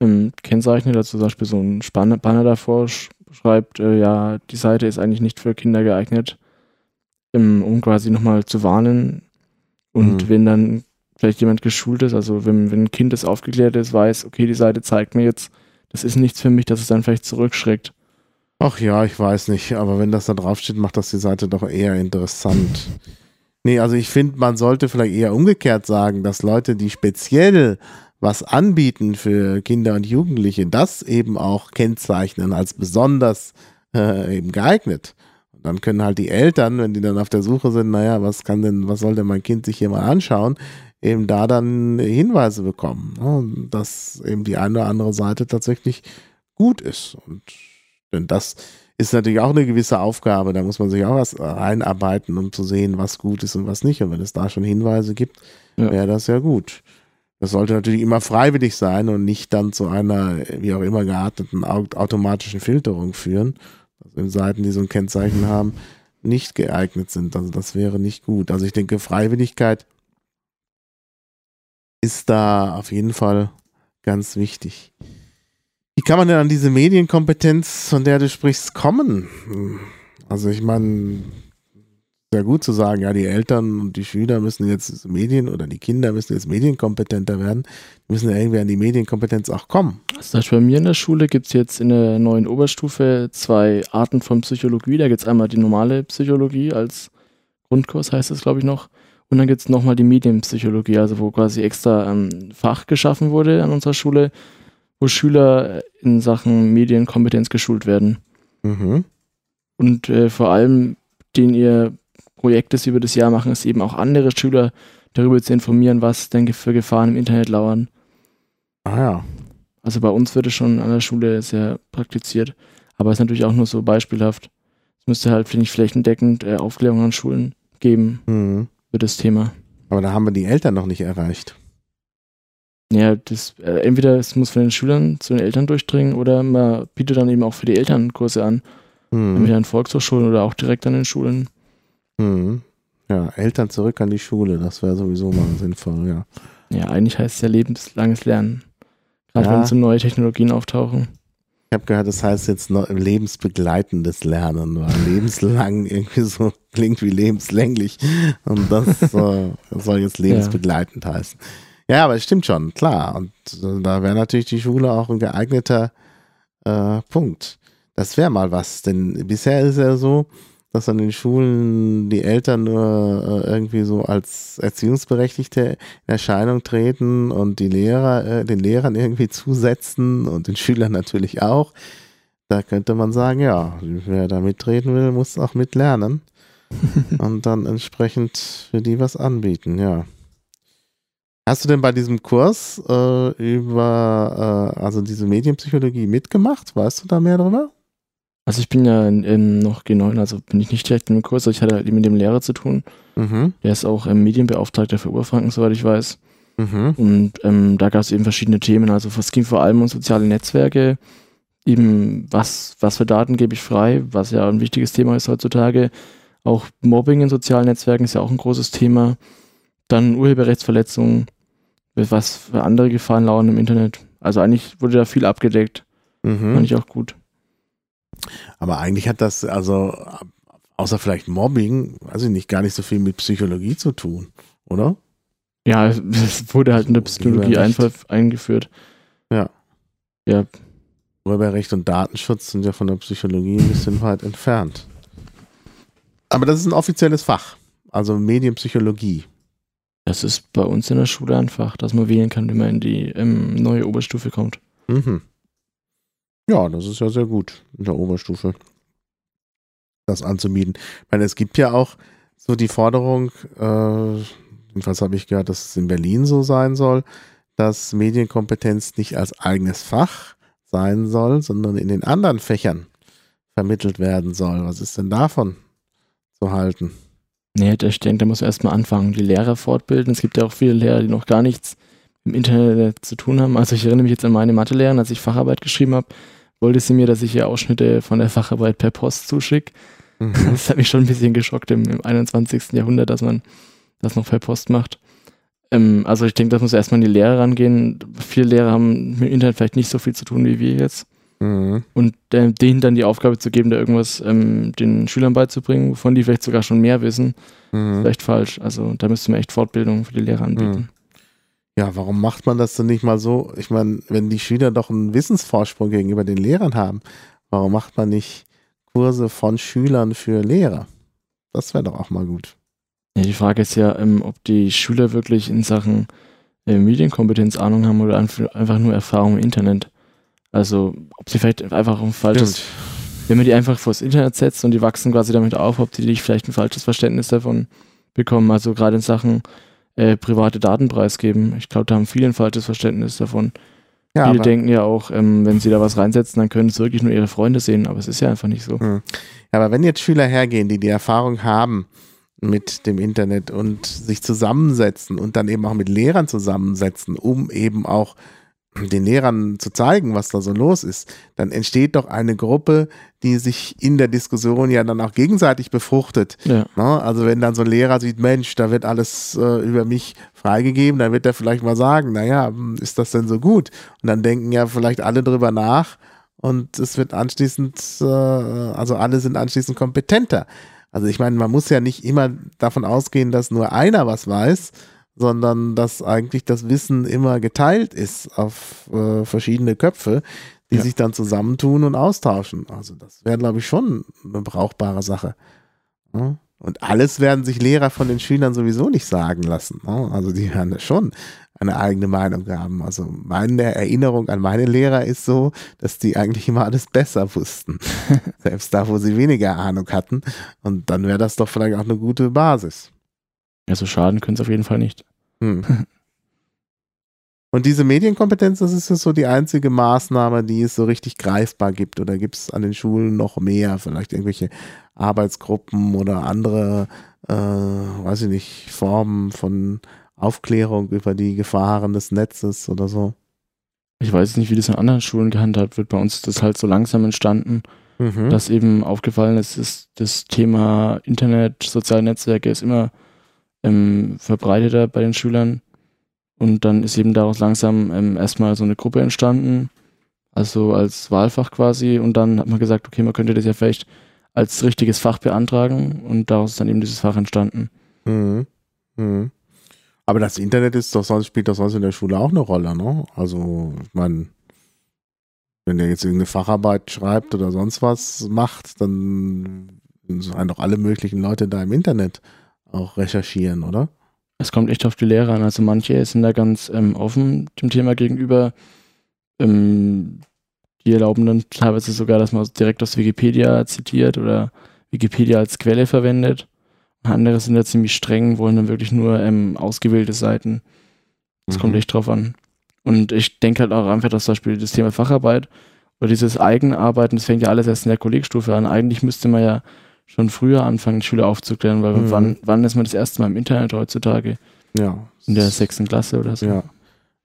ähm, kennzeichnet, also zum Beispiel so ein Spann Banner davor sch schreibt, äh, ja, die Seite ist eigentlich nicht für Kinder geeignet, ähm, um quasi nochmal zu warnen. Und Mhm. wenn dann vielleicht jemand geschult ist, also wenn, wenn ein Kind, das aufgeklärt ist, weiß, okay, die Seite zeigt mir jetzt, das ist nichts für mich, dass es dann vielleicht zurückschreckt. Ach ja, ich weiß nicht, aber wenn das da draufsteht, macht das die Seite doch eher interessant. Nee, also ich finde, man sollte vielleicht eher umgekehrt sagen, dass Leute, die speziell was anbieten für Kinder und Jugendliche, das eben auch kennzeichnen als besonders äh, eben geeignet. Und dann können halt die Eltern, wenn die dann auf der Suche sind, naja, was kann denn, was soll denn mein Kind sich hier mal anschauen, eben da dann Hinweise bekommen, ne? dass eben die eine oder andere Seite tatsächlich gut ist. Und denn das ist natürlich auch eine gewisse Aufgabe, da muss man sich auch was einarbeiten, um zu sehen, was gut ist und was nicht. Und wenn es da schon Hinweise gibt, ja. wäre das ja gut. Das sollte natürlich immer freiwillig sein und nicht dann zu einer, wie auch immer gearteten automatischen Filterung führen. Also Seiten, die so ein Kennzeichen haben, nicht geeignet sind. Also das wäre nicht gut. Also ich denke, Freiwilligkeit ist da auf jeden Fall ganz wichtig. Kann man denn an diese Medienkompetenz, von der du sprichst, kommen? Also ich meine, sehr gut zu sagen, ja, die Eltern und die Schüler müssen jetzt Medien oder die Kinder müssen jetzt medienkompetenter werden. Die müssen ja irgendwie an die Medienkompetenz auch kommen. Also bei mir in der Schule gibt es jetzt in der neuen Oberstufe zwei Arten von Psychologie. Da gibt es einmal die normale Psychologie als Grundkurs, heißt es, glaube ich, noch. Und dann gibt es nochmal die Medienpsychologie, also wo quasi extra ein ähm, Fach geschaffen wurde an unserer Schule, wo Schüler in Sachen Medienkompetenz geschult werden. Mhm. Und äh, vor allem, den ihr Projekt, das über das Jahr machen, ist eben auch andere Schüler darüber zu informieren, was denn für Gefahren im Internet lauern. Ah ja. Also bei uns wird es schon an der Schule sehr praktiziert, aber es ist natürlich auch nur so beispielhaft. Es müsste halt, finde ich, flächendeckend äh, Aufklärung an Schulen geben mhm. für das Thema. Aber da haben wir die Eltern noch nicht erreicht. Ja, das, äh, entweder es muss von den Schülern zu den Eltern durchdringen oder man bietet dann eben auch für die Eltern Kurse an. Mhm. Entweder an Volkshochschulen oder auch direkt an den Schulen. Mhm. Ja, Eltern zurück an die Schule, das wäre sowieso mal sinnvoll, ja. Ja, eigentlich heißt es ja lebenslanges Lernen. Gerade ja. wenn so neue Technologien auftauchen. Ich habe gehört, das heißt jetzt lebensbegleitendes Lernen, weil lebenslang *laughs* irgendwie so klingt wie lebenslänglich. Und das äh, soll jetzt lebensbegleitend ja. heißen. Ja, aber es stimmt schon, klar. Und äh, da wäre natürlich die Schule auch ein geeigneter äh, Punkt. Das wäre mal was, denn bisher ist ja so, dass an den Schulen die Eltern nur äh, irgendwie so als Erziehungsberechtigte in Erscheinung treten und die Lehrer äh, den Lehrern irgendwie zusetzen und den Schülern natürlich auch. Da könnte man sagen, ja, wer da mitreden will, muss auch mitlernen *laughs* und dann entsprechend für die was anbieten, ja. Hast du denn bei diesem Kurs äh, über äh, also diese Medienpsychologie mitgemacht? Weißt du da mehr drüber? Also ich bin ja ähm, noch G9, also bin ich nicht direkt in dem Kurs, ich hatte halt mit dem Lehrer zu tun. Mhm. Der ist auch ähm, Medienbeauftragter für Oberfranken, soweit ich weiß. Mhm. Und ähm, da gab es eben verschiedene Themen. Also es ging vor allem um soziale Netzwerke, eben was, was für Daten gebe ich frei, was ja ein wichtiges Thema ist heutzutage. Auch Mobbing in sozialen Netzwerken ist ja auch ein großes Thema. Dann Urheberrechtsverletzungen, was für andere Gefahren lauern im Internet. Also eigentlich wurde da viel abgedeckt. Mhm. Fand ich auch gut. Aber eigentlich hat das, also, außer vielleicht Mobbing, weiß ich nicht, gar nicht so viel mit Psychologie zu tun, oder? Ja, *laughs* es wurde halt in der Psychologie einfach eingeführt. Ja. Ja. Urheberrecht und Datenschutz sind ja von der Psychologie ein bisschen weit entfernt. Aber das ist ein offizielles Fach, also Medienpsychologie. Das ist bei uns in der Schule ein Fach, dass man wählen kann, wie man in die ähm, neue Oberstufe kommt. Mhm. Ja, das ist ja sehr gut in der Oberstufe, das anzubieten. Ich meine, es gibt ja auch so die Forderung, äh, jedenfalls habe ich gehört, dass es in Berlin so sein soll, dass Medienkompetenz nicht als eigenes Fach sein soll, sondern in den anderen Fächern vermittelt werden soll. Was ist denn davon zu halten? Nee, ich denke, da muss man erstmal anfangen, die Lehrer fortbilden. Es gibt ja auch viele Lehrer, die noch gar nichts im Internet zu tun haben. Also ich erinnere mich jetzt an meine Mathelehrerin, als ich Facharbeit geschrieben habe, wollte sie mir, dass ich ihr Ausschnitte von der Facharbeit per Post zuschicke. Mhm. *laughs* Das hat mich schon ein bisschen geschockt im, im 21. Jahrhundert, dass man das noch per Post macht. Ähm, also ich denke, das muss erstmal in die Lehre rangehen. Viele Lehrer haben mit dem Internet vielleicht nicht so viel zu tun wie wir jetzt. Mhm. Und äh, denen dann die Aufgabe zu geben, da irgendwas ähm, den Schülern beizubringen, wovon die vielleicht sogar schon mehr wissen, mhm. vielleicht falsch. Also da müsste man echt Fortbildung für die Lehrer anbieten. Mhm. Ja, warum macht man das denn nicht mal so? Ich meine, wenn die Schüler doch einen Wissensvorsprung gegenüber den Lehrern haben, warum macht man nicht Kurse von Schülern für Lehrer. Das wäre doch auch mal gut. Ja, die Frage ist ja, ähm, ob die Schüler wirklich in Sachen äh, Medienkompetenz Ahnung haben oder einfach nur Erfahrung im Internet. Also, ob sie vielleicht einfach ein falsches, Stimmt. wenn man die einfach vors Internet setzt und die wachsen quasi damit auf, ob die nicht vielleicht ein falsches Verständnis davon bekommen. Also gerade in Sachen äh, private Daten preisgeben. Ich glaube, da haben viele ein falsches Verständnis davon. Ja, viele denken ja auch, ähm, wenn sie da was reinsetzen, dann können es wirklich nur ihre Freunde sehen, aber es ist ja einfach nicht so. Hm. Aber wenn jetzt Schüler hergehen, die die Erfahrung haben, mit dem Internet und sich zusammensetzen und dann eben auch mit Lehrern zusammensetzen, um eben auch den Lehrern zu zeigen, was da so los ist, dann entsteht doch eine Gruppe, die sich in der Diskussion ja dann auch gegenseitig befruchtet. Ja. Ne? Also wenn dann so ein Lehrer sieht, Mensch, da wird alles äh, über mich freigegeben, dann wird er vielleicht mal sagen, naja, hm, ist das denn so gut? Und dann denken ja vielleicht alle drüber nach und es wird anschließend, äh, also alle sind anschließend kompetenter. Also ich meine, man muss ja nicht immer davon ausgehen, dass nur einer was weiß, sondern dass eigentlich das Wissen immer geteilt ist auf äh, verschiedene Köpfe, die ja. sich dann zusammentun und austauschen. Also das wäre, glaube ich, schon eine brauchbare Sache. Ja? Und alles werden sich Lehrer von den Schülern sowieso nicht sagen lassen. Ne? Also die werden schon eine eigene Meinung haben. Also meine Erinnerung an meine Lehrer ist so, dass die eigentlich immer alles besser wussten. *laughs* Selbst da, wo sie weniger Ahnung hatten. Und dann wäre das doch vielleicht auch eine gute Basis. Ja, so schaden können es auf jeden Fall nicht. Hm. *laughs* Und diese Medienkompetenz, das ist so die einzige Maßnahme, die es so richtig greifbar gibt. Oder gibt es an den Schulen noch mehr? Vielleicht irgendwelche Arbeitsgruppen oder andere, äh, weiß ich nicht, Formen von Aufklärung über die Gefahren des Netzes oder so. Ich weiß nicht, wie das in anderen Schulen gehandhabt wird. Bei uns ist das halt so langsam entstanden, mhm. dass eben aufgefallen ist, ist, das Thema Internet, soziale Netzwerke ist immer ähm, verbreiteter bei den Schülern. Und dann ist eben daraus langsam ähm, erstmal so eine Gruppe entstanden, also als Wahlfach quasi. Und dann hat man gesagt, okay, man könnte das ja vielleicht als richtiges Fach beantragen. Und daraus ist dann eben dieses Fach entstanden. Mhm. Mhm. Aber das Internet ist doch sonst, spielt doch sonst in der Schule auch eine Rolle, ne? Also, ich meine, wenn der jetzt irgendeine Facharbeit schreibt oder sonst was macht, dann sind doch alle möglichen Leute da im Internet auch recherchieren, oder? Es kommt echt auf die Lehrer an. Also manche sind da ganz ähm, offen dem Thema gegenüber. Ähm, die erlauben dann teilweise sogar, dass man direkt aus Wikipedia zitiert oder Wikipedia als Quelle verwendet. Andere sind da ziemlich streng, wollen dann wirklich nur ähm, ausgewählte Seiten. Das mhm. kommt echt drauf an. Und ich denke halt auch einfach, dass zum Beispiel das Thema Facharbeit oder dieses Eigenarbeiten, das fängt ja alles erst in der Kollegstufe an. Eigentlich müsste man ja schon früher anfangen, Schüler aufzuklären, weil mhm. wann, wann ist man das erste Mal im Internet heutzutage? Ja. In der sechsten Klasse oder so. Ja.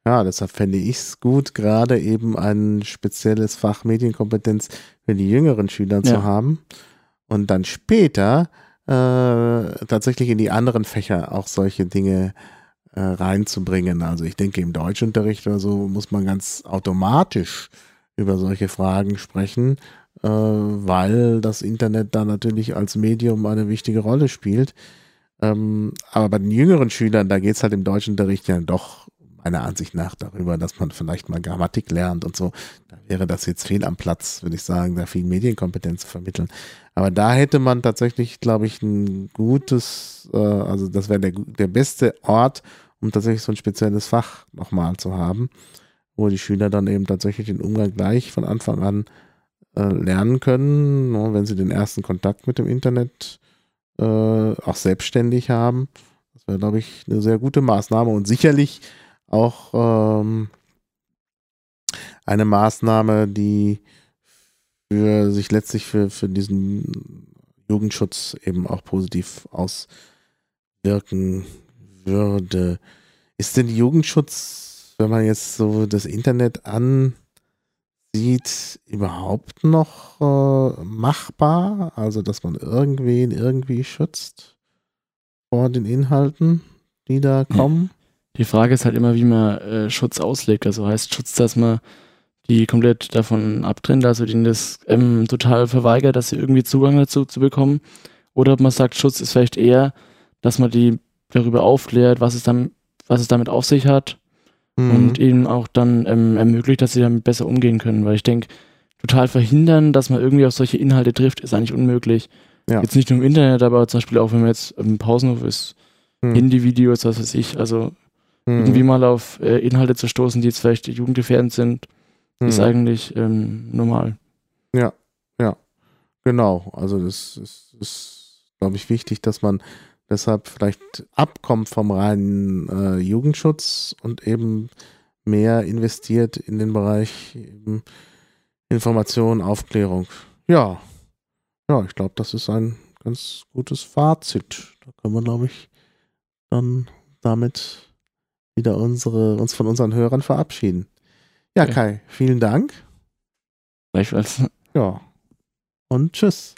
Ja, deshalb fände ich es gut, gerade eben ein spezielles Fach Medienkompetenz für die jüngeren Schüler ja. zu haben und dann später äh, tatsächlich in die anderen Fächer auch solche Dinge äh, reinzubringen. Also ich denke, im Deutschunterricht oder so muss man ganz automatisch über solche Fragen sprechen, weil das Internet da natürlich als Medium eine wichtige Rolle spielt. Ähm, aber bei den jüngeren Schülern, da geht es halt im Deutschunterricht ja doch meiner Ansicht nach darüber, dass man vielleicht mal Grammatik lernt und so. Da wäre das jetzt fehl am Platz, würde ich sagen, da viel Medienkompetenz zu vermitteln. Aber da hätte man tatsächlich, glaube ich, ein gutes, äh, also das wäre der, der beste Ort, um tatsächlich so ein spezielles Fach nochmal zu haben, wo die Schüler dann eben tatsächlich den Umgang gleich von Anfang an äh, lernen können, ne, wenn sie den ersten Kontakt mit dem Internet äh, auch selbstständig haben. Das wäre, glaube ich, eine sehr gute Maßnahme und sicherlich auch ähm, eine Maßnahme, die für sich letztlich für, für diesen Jugendschutz eben auch positiv auswirken würde. Ist denn Jugendschutz, wenn man jetzt so das Internet ansieht, überhaupt noch äh, machbar? Also, dass man irgendwen irgendwie schützt vor den Inhalten, die da kommen? Die Frage ist halt immer, wie man äh, Schutz auslegt. Also heißt Schutz, dass man die komplett davon abtrennt, also denen das ähm, total verweigert, dass sie irgendwie Zugang dazu zu bekommen. Oder ob man sagt, Schutz ist vielleicht eher, dass man die darüber aufklärt, was es, dann, was es damit auf sich hat mhm. und ihnen auch dann ähm, ermöglicht, dass sie damit besser umgehen können. Weil ich denke, total verhindern, dass man irgendwie auf solche Inhalte trifft, ist eigentlich unmöglich. Ja. Jetzt nicht nur im Internet, aber zum Beispiel auch, wenn man jetzt im Pausenhof ist, Hm. Handyvideos, was weiß ich, also Hm. irgendwie mal auf äh, Inhalte zu stoßen, die jetzt vielleicht jugendgefährdend sind, ist Hm. eigentlich ähm, normal. Genau, also das ist, ist glaube ich, wichtig, dass man deshalb vielleicht abkommt vom reinen äh, Jugendschutz und eben mehr investiert in den Bereich eben Information, Aufklärung. Ja, ja, ich glaube, das ist ein ganz gutes Fazit. Da können wir, glaube ich, dann damit wieder unsere, uns von unseren Hörern verabschieden. Ja, Ja. Kai, vielen Dank. Gleichfalls. Ja. Und tschüss.